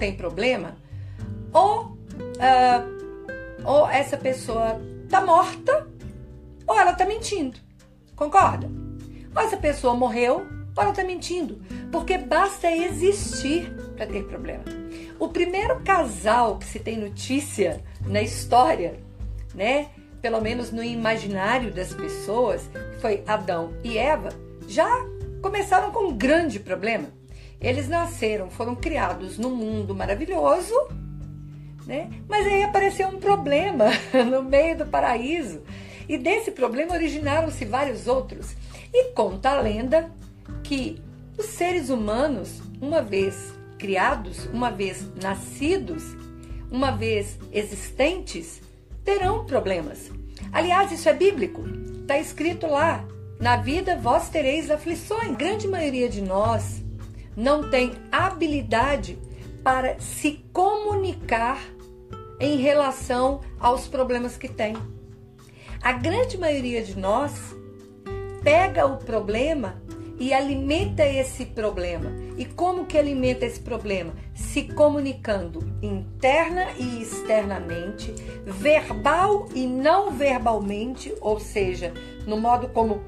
tem problema, ou, uh, ou essa pessoa tá morta, ou ela tá mentindo. Concorda? Ou essa pessoa morreu, ou ela tá mentindo. Porque basta existir para ter problema. O primeiro casal que se tem notícia na história, né? Pelo menos no imaginário das pessoas, foi Adão e Eva, já começaram com um grande problema. Eles nasceram, foram criados num mundo maravilhoso, né? Mas aí apareceu um problema no meio do paraíso. E desse problema originaram-se vários outros. E conta a lenda que os seres humanos, uma vez criados, uma vez nascidos, uma vez existentes, terão problemas. Aliás, isso é bíblico. Está escrito lá: na vida vós tereis aflições. A grande maioria de nós não tem habilidade para se comunicar em relação aos problemas que tem. A grande maioria de nós pega o problema e alimenta esse problema. E como que alimenta esse problema? Se comunicando interna e externamente, verbal e não verbalmente, ou seja, no modo como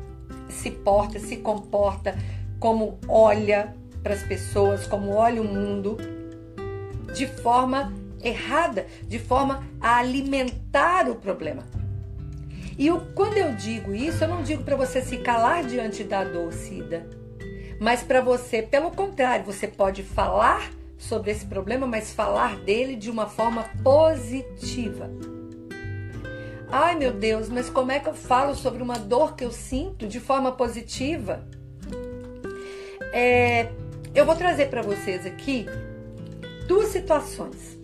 se porta, se comporta, como olha para as pessoas, como olha o mundo, de forma errada, de forma a alimentar o problema. E eu, quando eu digo isso, eu não digo para você se calar diante da dor. Mas para você, pelo contrário, você pode falar sobre esse problema, mas falar dele de uma forma positiva. Ai meu Deus, mas como é que eu falo sobre uma dor que eu sinto de forma positiva? É, eu vou trazer para vocês aqui duas situações.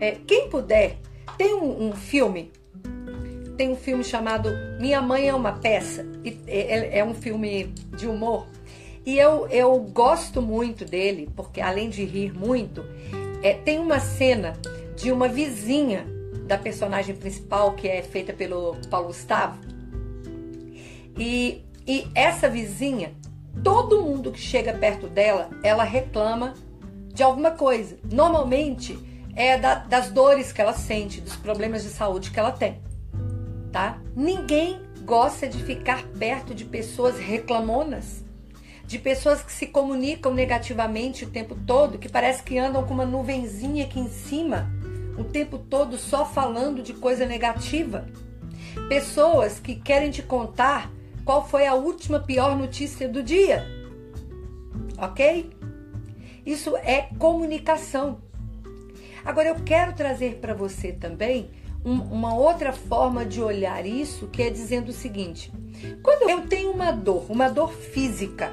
É, quem puder, tem um, um filme tem um filme chamado Minha Mãe é uma Peça. É, é um filme de humor. E eu, eu gosto muito dele, porque além de rir muito, é, tem uma cena de uma vizinha da personagem principal, que é feita pelo Paulo Gustavo. E, e essa vizinha, todo mundo que chega perto dela, ela reclama de alguma coisa. Normalmente é da, das dores que ela sente, dos problemas de saúde que ela tem tá? Ninguém gosta de ficar perto de pessoas reclamonas, de pessoas que se comunicam negativamente o tempo todo, que parece que andam com uma nuvenzinha aqui em cima, o tempo todo só falando de coisa negativa. Pessoas que querem te contar qual foi a última pior notícia do dia. OK? Isso é comunicação. Agora eu quero trazer para você também um, uma outra forma de olhar isso, que é dizendo o seguinte: quando eu tenho uma dor, uma dor física,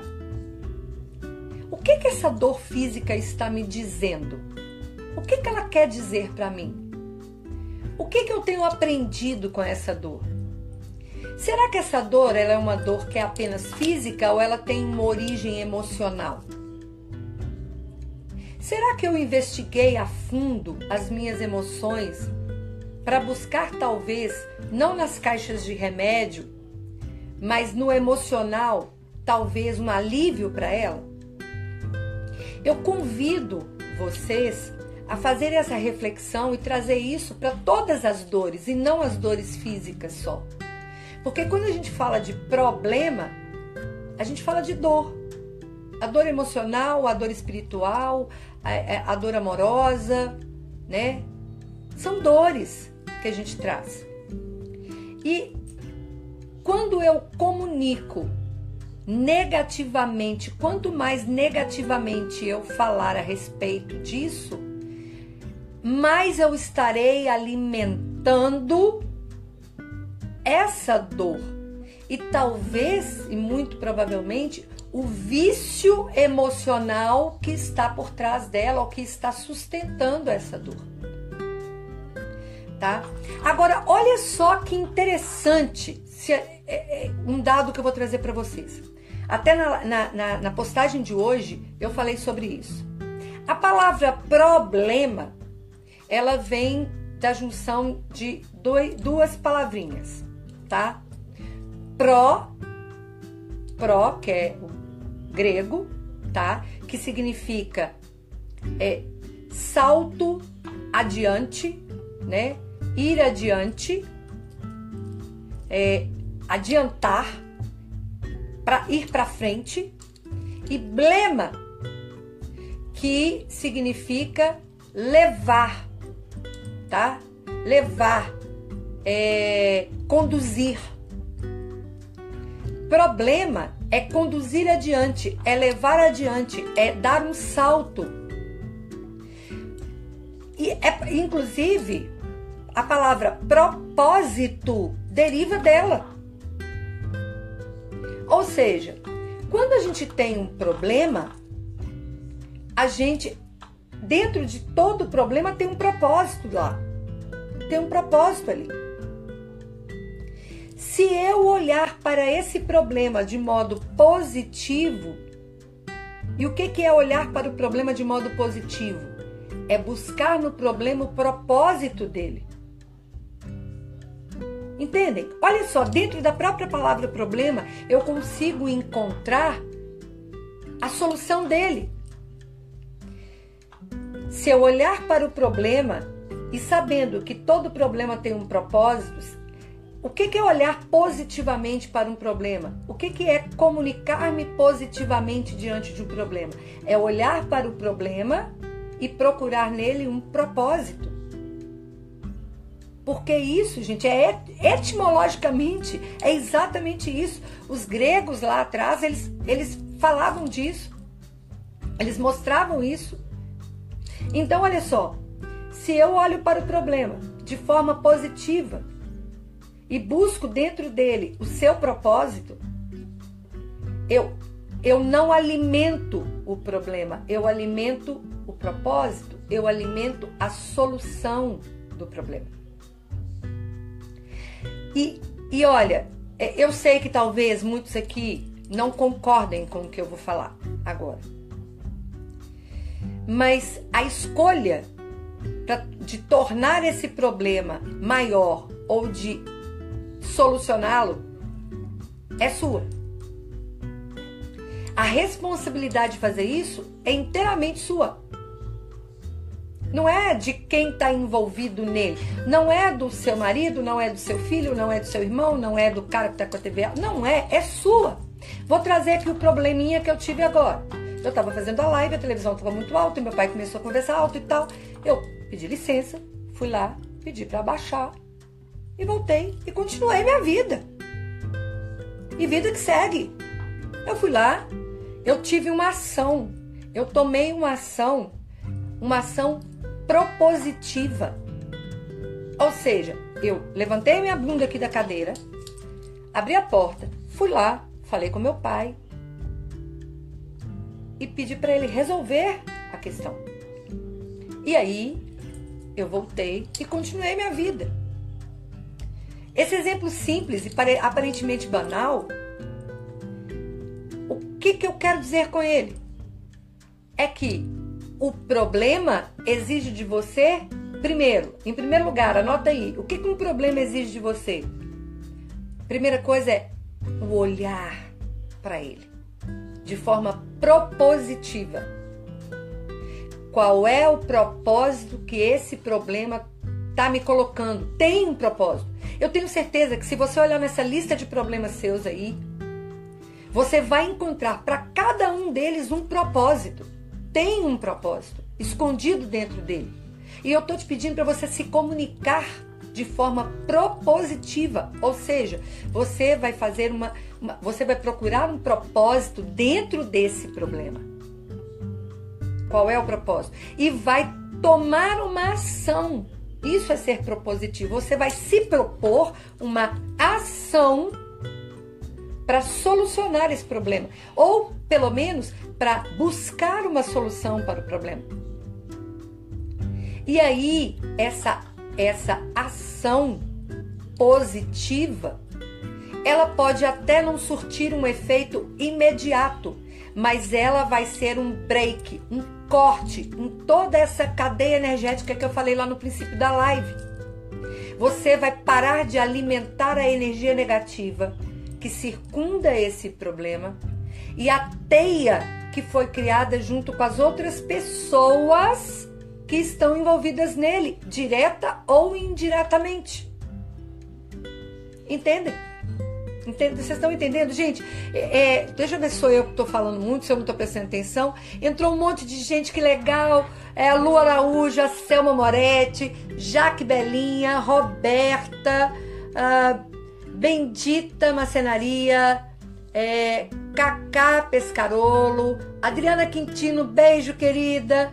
o que que essa dor física está me dizendo? O que que ela quer dizer para mim? O que que eu tenho aprendido com essa dor? Será que essa dor ela é uma dor que é apenas física ou ela tem uma origem emocional? Será que eu investiguei a fundo as minhas emoções para buscar talvez não nas caixas de remédio, mas no emocional, talvez um alívio para ela? Eu convido vocês a fazer essa reflexão e trazer isso para todas as dores e não as dores físicas só. Porque quando a gente fala de problema, a gente fala de dor. A dor emocional, a dor espiritual, a, a dor amorosa, né? São dores que a gente traz. E quando eu comunico negativamente, quanto mais negativamente eu falar a respeito disso, mais eu estarei alimentando essa dor. E talvez, e muito provavelmente, o vício emocional que está por trás dela, ou que está sustentando essa dor tá? Agora, olha só que interessante se, é, é, é um dado que eu vou trazer para vocês. Até na, na, na, na postagem de hoje eu falei sobre isso. A palavra problema ela vem da junção de dois, duas palavrinhas, tá? Pro, pro, que é o grego, tá? Que significa é, salto adiante, né? Ir adiante, é, adiantar, para ir para frente, e blema, que significa levar, tá? Levar, é, conduzir. Problema é conduzir adiante, é levar adiante, é dar um salto. E é, inclusive, a palavra propósito deriva dela. Ou seja, quando a gente tem um problema, a gente, dentro de todo problema, tem um propósito lá. Tem um propósito ali. Se eu olhar para esse problema de modo positivo, e o que é olhar para o problema de modo positivo? É buscar no problema o propósito dele. Entendem? Olha só, dentro da própria palavra problema, eu consigo encontrar a solução dele. Se eu olhar para o problema e sabendo que todo problema tem um propósito, o que, é olhar positivamente para um problema? O que, é comunicar-me positivamente diante de um problema? É olhar para o problema e procurar nele um propósito. Porque isso, gente, é etimologicamente é exatamente isso. Os gregos lá atrás, eles, eles falavam disso. Eles mostravam isso. Então, olha só, se eu olho para o problema de forma positiva, e busco dentro dele o seu propósito, eu eu não alimento o problema, eu alimento o propósito, eu alimento a solução do problema. E, e olha, é, eu sei que talvez muitos aqui não concordem com o que eu vou falar agora. Mas a escolha de tornar esse problema maior ou de solucioná-lo é sua. A responsabilidade de fazer isso é inteiramente sua. Não é de quem está envolvido nele. Não é do seu marido, não é do seu filho, não é do seu irmão, não é do cara que está com a TV. Não é, é sua. Vou trazer aqui o probleminha que eu tive agora. Eu estava fazendo a live, a televisão estava muito alta, meu pai começou a conversar alto e tal. Eu pedi licença, fui lá, pedi para abaixar e voltei e continuei minha vida. E vida que segue. Eu fui lá, eu tive uma ação, eu tomei uma ação, uma ação propositiva. Ou seja, eu levantei minha bunda aqui da cadeira, abri a porta, fui lá, falei com meu pai e pedi para ele resolver a questão. E aí eu voltei e continuei minha vida. Esse exemplo simples e aparentemente banal, o que, que eu quero dizer com ele? É que o problema exige de você, primeiro, em primeiro lugar, anota aí, o que, que um problema exige de você? Primeira coisa é o olhar para ele de forma propositiva. Qual é o propósito que esse problema está me colocando? Tem um propósito. Eu tenho certeza que se você olhar nessa lista de problemas seus aí, você vai encontrar para cada um deles um propósito. Tem um propósito escondido dentro dele. E eu tô te pedindo para você se comunicar de forma propositiva, ou seja, você vai fazer uma, uma, você vai procurar um propósito dentro desse problema. Qual é o propósito? E vai tomar uma ação isso é ser propositivo. Você vai se propor uma ação para solucionar esse problema, ou pelo menos para buscar uma solução para o problema. E aí, essa essa ação positiva, ela pode até não surtir um efeito imediato, mas ela vai ser um break, um corte em toda essa cadeia energética que eu falei lá no princípio da live. Você vai parar de alimentar a energia negativa que circunda esse problema e a teia que foi criada junto com as outras pessoas que estão envolvidas nele, direta ou indiretamente. Entendem? Entende? Vocês estão entendendo? Gente, é, é deixa eu ver se sou eu que estou falando muito, se eu não estou prestando atenção. Entrou um monte de gente, que legal. É, a Lu Araújo, a Selma Moretti, Jaque Belinha, Roberta, Bendita Macenaria, é, Cacá Pescarolo, Adriana Quintino, beijo querida.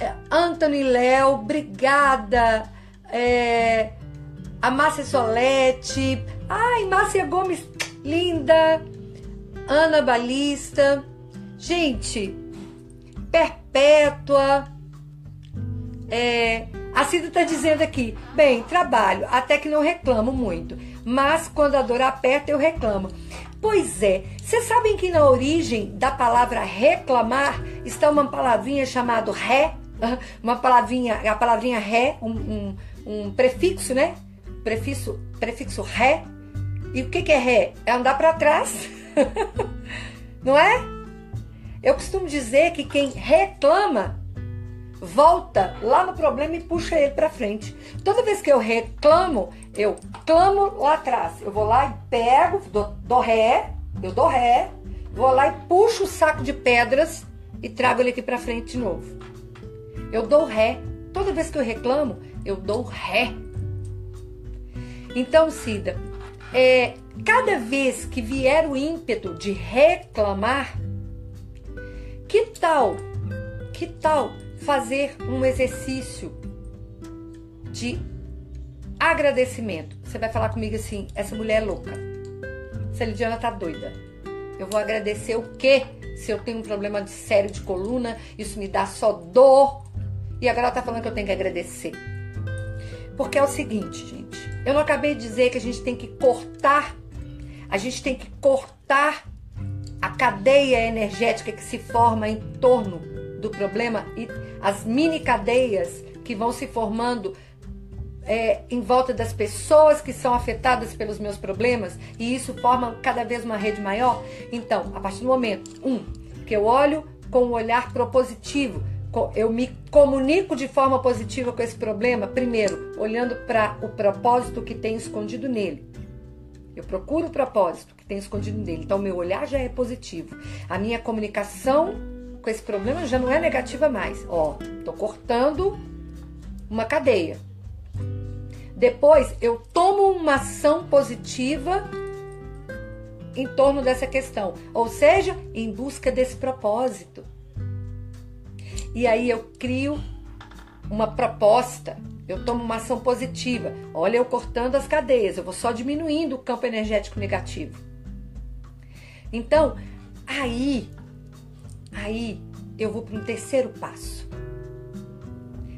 É, Léo, obrigada. É, Márcia Solete, ai, Márcia Gomes, linda. Ana Balista, gente, Perpétua. É, a Cida está dizendo aqui, bem, trabalho, até que não reclamo muito, mas quando a dor aperta eu reclamo. Pois é, vocês sabem que na origem da palavra reclamar está uma palavrinha chamada ré, uma palavrinha, a palavrinha ré, um, um, um prefixo, né? Prefixo, prefixo ré. E o que, é ré? É andar para trás, não é? Eu costumo dizer que quem reclama volta lá no problema e puxa ele para frente. Toda vez que eu reclamo, eu clamo lá atrás. Eu vou lá e pego, dou, dou ré, eu dou ré, vou lá e puxo o saco de pedras e trago ele aqui para frente de novo. Eu dou ré. Toda vez que eu reclamo, eu dou ré. Então, Cida, é, cada vez que vier o ímpeto de reclamar, que tal, que tal fazer um exercício de agradecimento? Você vai falar comigo assim: essa mulher é louca. Essa Lidiana tá doida. Eu vou agradecer o quê? Se eu tenho um problema de sério de coluna, isso me dá só dor, e agora ela tá falando que eu tenho que agradecer. Porque é o seguinte, gente. Eu não acabei de dizer que a gente tem que cortar, a gente tem que cortar a cadeia energética que se forma em torno do problema e as mini cadeias que vão se formando é, em volta das pessoas que são afetadas pelos meus problemas e isso forma cada vez uma rede maior. Então, a partir do momento, um, que eu olho com um olhar propositivo, eu me comunico de forma positiva com esse problema, primeiro, olhando para o propósito que tem escondido nele. Eu procuro o propósito que tem escondido nele. Então, meu olhar já é positivo. A minha comunicação com esse problema já não é negativa mais. Ó, tô cortando uma cadeia. Depois, eu tomo uma ação positiva em torno dessa questão, ou seja, em busca desse propósito. E aí eu crio uma proposta, eu tomo uma ação positiva. Olha, eu cortando as cadeias, eu vou só diminuindo o campo energético negativo. Então, aí, aí eu vou para um terceiro passo.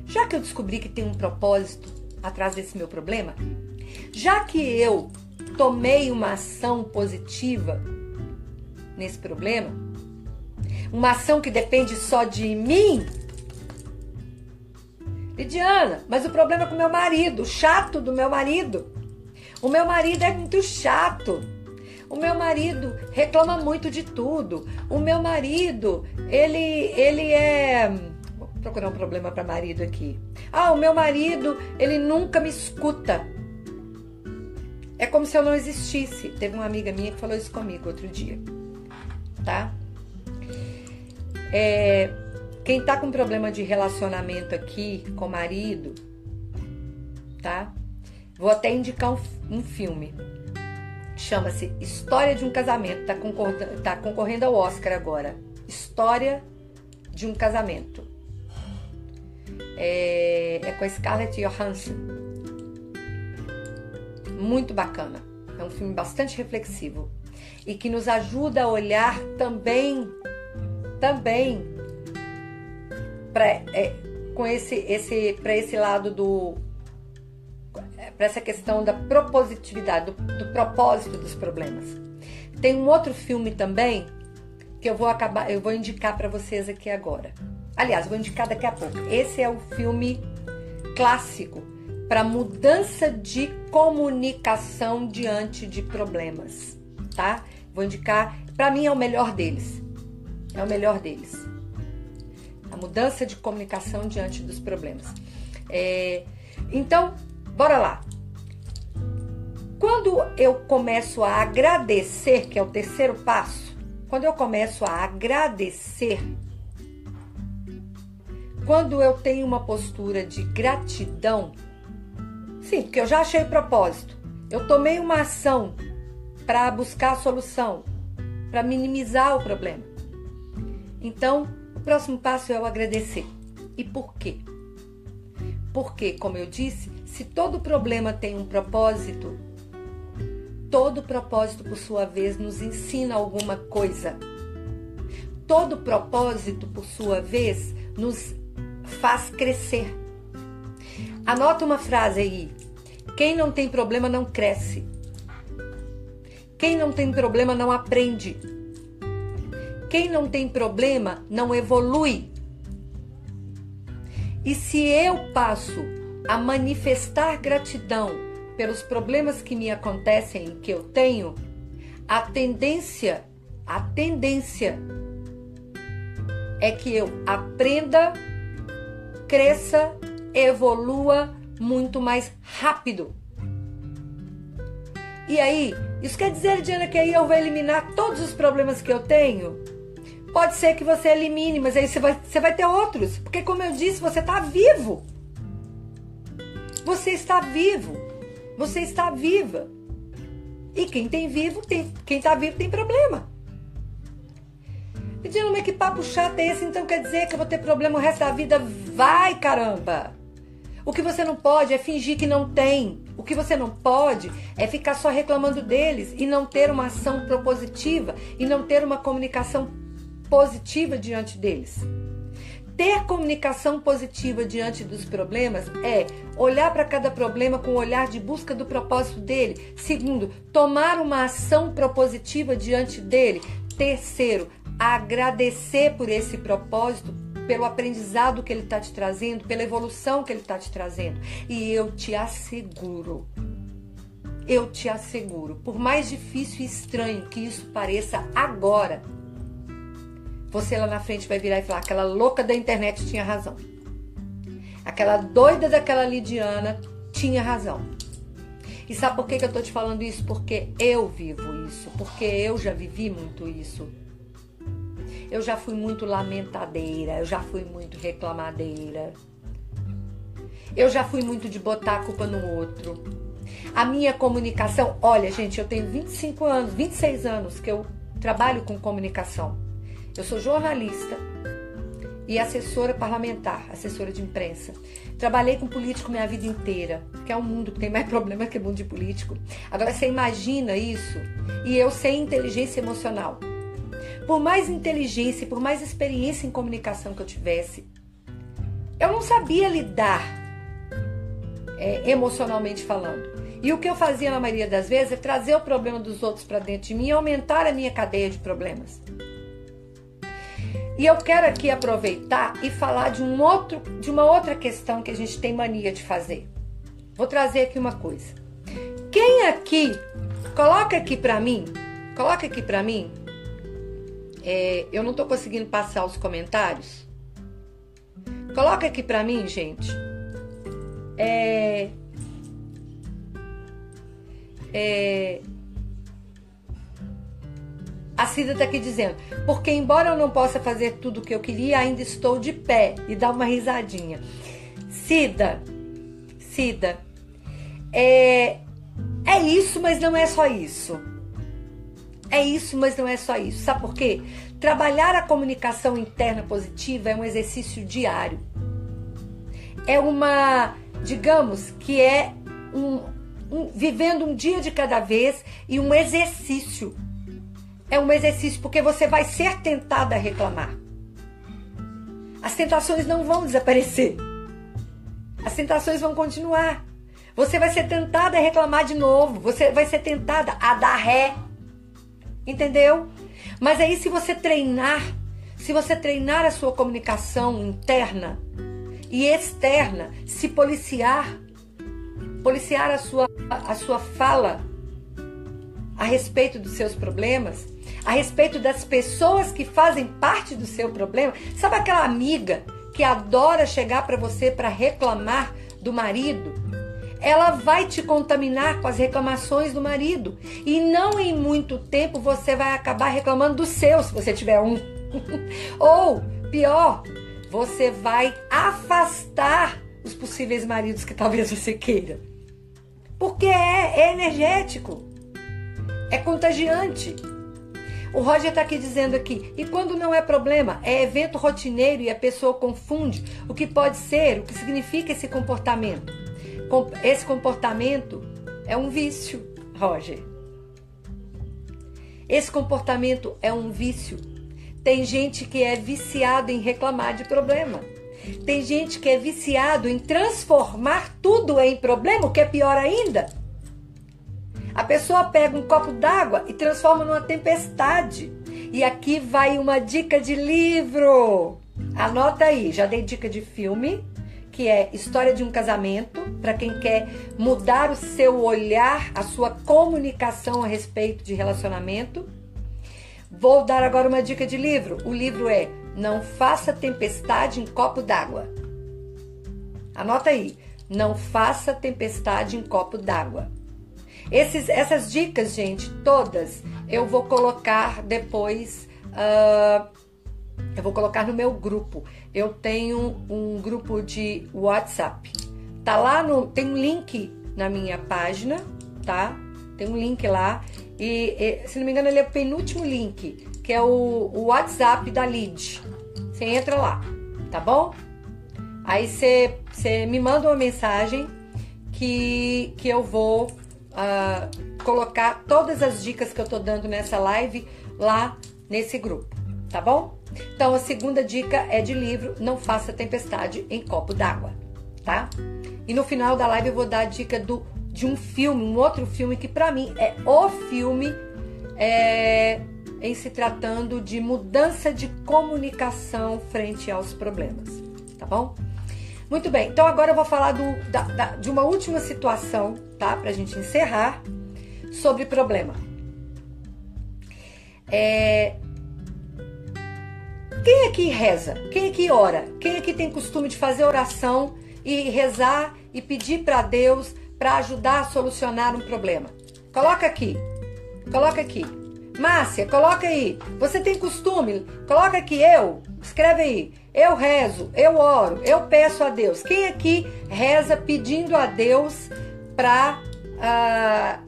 Já que eu descobri que tem um propósito atrás desse meu problema, já que eu tomei uma ação positiva nesse problema, uma ação que depende só de mim? Lidiana, mas o problema é com meu marido, o chato do meu marido. O meu marido é muito chato. O meu marido reclama muito de tudo. O meu marido, ele ele é Vou procurar um problema para marido aqui. Ah, o meu marido, ele nunca me escuta. É como se eu não existisse. Teve uma amiga minha que falou isso comigo outro dia. Tá? É, quem tá com problema de relacionamento aqui com o marido, tá? Vou até indicar um, um filme. Chama-se História de um Casamento. Tá, tá concorrendo ao Oscar agora. História de um Casamento. É, é com a Scarlett Johansson. Muito bacana. É um filme bastante reflexivo e que nos ajuda a olhar também também para é, com esse esse para esse lado do para essa questão da propositividade, do, do, propósito dos problemas. Tem um outro filme também que eu vou acabar, eu vou indicar para vocês aqui agora. Aliás, vou indicar daqui a pouco. Esse é o filme clássico para mudança de comunicação diante de problemas, tá? Vou indicar, para mim é o melhor deles. É o melhor deles. A mudança de comunicação diante dos problemas. É, então, bora lá. Quando eu começo a agradecer, que é o terceiro passo, quando eu começo a agradecer, quando eu tenho uma postura de gratidão, sim, porque eu já achei o propósito, eu tomei uma ação para buscar a solução, para minimizar o problema. Então, o próximo passo é o agradecer. E por quê? Porque, como eu disse, se todo problema tem um propósito, todo propósito, por sua vez, nos ensina alguma coisa. Todo propósito, por sua vez, nos faz crescer. Anota uma frase aí. Quem não tem problema não cresce. Quem não tem problema não aprende. Quem não tem problema não evolui. E se eu passo a manifestar gratidão pelos problemas que me acontecem, que eu tenho, a tendência, a tendência é que eu aprenda, cresça, evolua muito mais rápido. E aí, isso quer dizer, Diana, que aí eu vou eliminar todos os problemas que eu tenho? Pode ser que você elimine, mas aí você vai, você vai ter outros. Porque, como eu disse, você está vivo. Você está vivo. Você está viva. E quem tem vivo, tem, quem está vivo tem problema. Diana, mas que papo chato é esse? Então quer dizer que eu vou ter problema o resto da vida? Vai, caramba! O que você não pode é fingir que não tem. O que você não pode é ficar só reclamando deles e não ter uma ação propositiva e não ter uma comunicação positiva diante deles. Ter comunicação positiva diante dos problemas é olhar para cada problema com o olhar de busca do propósito dele. Segundo, tomar uma ação propositiva diante dele. Terceiro, agradecer por esse propósito, pelo aprendizado que ele está te trazendo, pela evolução que ele está te trazendo. E eu te asseguro, eu te asseguro, por mais difícil e estranho que isso pareça agora, você lá na frente vai virar e falar: aquela louca da internet tinha razão. Aquela doida daquela Lidiana tinha razão. E sabe por que, que eu tô te falando isso? Porque eu vivo isso, porque eu já vivi muito isso. Eu já fui muito lamentadeira, eu já fui muito reclamadeira. Eu já fui muito de botar a culpa no outro. A minha comunicação, olha, gente, eu tenho 25 anos, 26 anos que eu trabalho com comunicação. Eu sou jornalista e assessora parlamentar, assessora de imprensa. Trabalhei com político minha vida inteira, que é um mundo que tem mais problema que mundo de político. Agora você imagina isso e eu sem inteligência emocional. Por mais inteligência, por mais experiência em comunicação que eu tivesse, eu não sabia lidar é, emocionalmente falando. E o que eu fazia na maioria das vezes é trazer o problema dos outros para dentro de mim e aumentar a minha cadeia de problemas. E eu quero aqui aproveitar e falar de um outro, de uma outra questão que a gente tem mania de fazer. Vou trazer aqui uma coisa. Quem aqui coloca aqui para mim, coloca aqui para mim é, eu não estou conseguindo passar os comentários. Coloca aqui para mim, gente. É, é, a Cida está aqui dizendo, porque embora eu não possa fazer tudo o que eu queria, ainda estou de pé e dá uma risadinha. Cida, Cida, é, é isso, mas não é só isso. É isso, mas não é só isso. Sabe por quê? Trabalhar a comunicação interna positiva é um exercício diário. É uma, digamos, que é um, um, vivendo um dia de cada vez e um exercício. É um exercício porque você vai ser tentada a reclamar. As tentações não vão desaparecer. As tentações vão continuar. Você vai ser tentada a reclamar de novo. Você vai ser tentada a dar ré Entendeu? Mas aí se você treinar, se você treinar a sua comunicação interna e externa, se policiar, policiar a sua, a sua fala, a respeito dos seus problemas, a respeito das pessoas que fazem parte do seu problema. Sabe aquela amiga que adora chegar para você para reclamar do marido? Ela vai te contaminar com as reclamações do marido. E não em muito tempo você vai acabar reclamando do seu, se você tiver um. Ou, pior, você vai afastar os possíveis maridos que talvez você queira. Porque é, é energético, é contagiante. O Roger está aqui dizendo aqui, e quando não é problema, é evento rotineiro e a pessoa confunde o que pode ser, o que significa esse comportamento. Esse comportamento é um vício, Roger. Esse comportamento é um vício. Tem gente que é viciado em reclamar de problema. Tem gente que é viciado em transformar tudo em problema, o que é pior ainda. A pessoa pega um copo d'água e transforma numa tempestade. E aqui vai uma dica de livro. Anota aí, já dei dica de filme, que é História de um Casamento, para quem quer mudar o seu olhar, a sua comunicação a respeito de relacionamento. Vou dar agora uma dica de livro. O livro é Não Faça Tempestade em Copo d'Água. Anota aí. Não faça tempestade em copo d'água. Essas dicas, gente, todas eu vou colocar depois. Uh, eu vou colocar no meu grupo. Eu tenho um grupo de WhatsApp. Tá lá no. Tem um link na minha página, tá? Tem um link lá. E, e, se não me engano, ele é o penúltimo link, que é o, o WhatsApp da Lead. Você entra lá, tá bom? Aí você me manda uma mensagem que, que eu vou uh, colocar todas as dicas que eu tô dando nessa live lá nesse grupo, tá bom? Então a segunda dica é de livro, não faça tempestade em copo d'água, tá? E no final da live eu vou dar a dica do de um filme, um outro filme que para mim é o filme é, em se tratando de mudança de comunicação frente aos problemas, tá bom? Muito bem, então agora eu vou falar do, da, da, de uma última situação, tá? Pra gente encerrar, sobre problema. É... Quem aqui reza? Quem aqui ora? Quem aqui tem costume de fazer oração e rezar e pedir para Deus para ajudar a solucionar um problema. Coloca aqui. Coloca aqui. Márcia, coloca aí. Você tem costume? Coloca aqui eu. Escreve aí. Eu rezo, eu oro, eu peço a Deus. Quem aqui reza pedindo a Deus para uh, ah,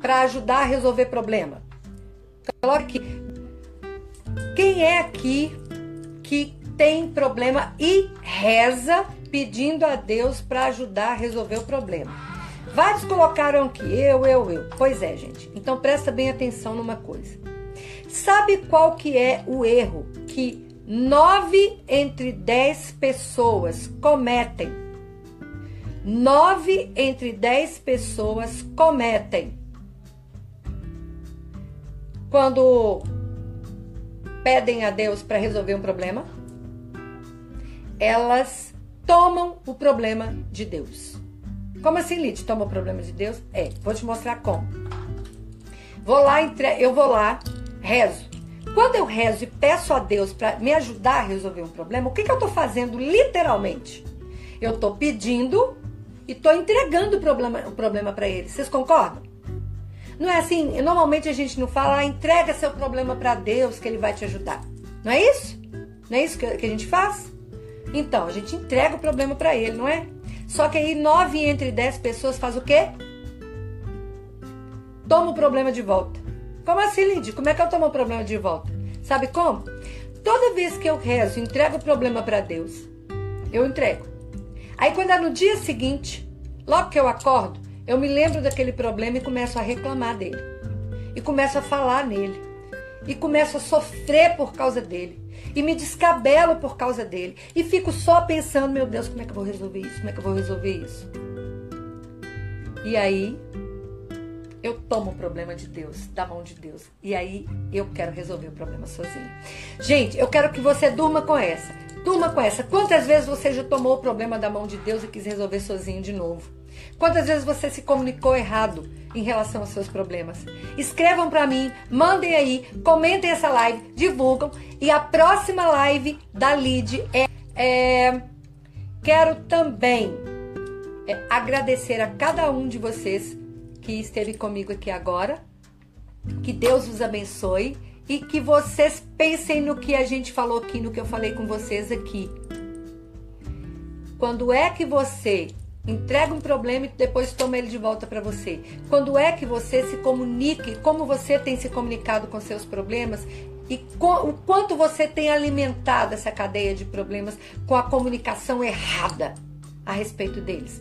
para ajudar a resolver problema? Coloca aqui. Quem é aqui que tem problema e reza pedindo a Deus para ajudar a resolver o problema. Vários colocaram aqui, eu, eu, eu. Pois é, gente. Então presta bem atenção numa coisa. Sabe qual que é o erro que nove entre dez pessoas cometem? Nove entre dez pessoas cometem quando pedem a Deus para resolver um problema. Elas tomam o problema de Deus. Como assim, Lid? Toma o problema de Deus? É, vou te mostrar como. Vou lá, eu vou lá, rezo. Quando eu rezo e peço a Deus para me ajudar a resolver um problema, o que, que eu estou fazendo literalmente? Eu estou pedindo e estou entregando o problema, o problema para Ele. Vocês concordam? Não é assim? Normalmente a gente não fala, ah, entrega seu problema para Deus que Ele vai te ajudar. Não é isso? Não é isso que a gente faz? Então, a gente entrega o problema para ele, não é? Só que aí nove entre dez pessoas faz o quê? Toma o problema de volta. Como assim, Lindy? Como é que eu tomo o problema de volta? Sabe como? Toda vez que eu rezo, entrego o problema para Deus, eu entrego. Aí quando é no dia seguinte, logo que eu acordo, eu me lembro daquele problema e começo a reclamar dele. E começo a falar nele. E começo a sofrer por causa dele e me descabelo por causa dele. E fico só pensando, meu Deus, como é que eu vou resolver isso? Como é que eu vou resolver isso? E aí eu tomo o problema de Deus, da mão de Deus. E aí eu quero resolver o problema sozinho. Gente, eu quero que você durma com essa. Durma com essa. Quantas vezes você já tomou o problema da mão de Deus e quis resolver sozinho de novo? Quantas vezes você se comunicou errado em relação aos seus problemas? Escrevam para mim, mandem aí, comentem essa live, divulgam. E a próxima live da Lid é, é quero também é, agradecer a cada um de vocês que esteve comigo aqui agora. Que Deus os abençoe e que vocês pensem no que a gente falou aqui, no que eu falei com vocês aqui. Quando é que você entrega um problema e depois toma ele de volta para você? Quando é que você se comunique, como você tem se comunicado com seus problemas e o quanto você tem alimentado essa cadeia de problemas com a comunicação errada a respeito deles?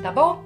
Tá bom?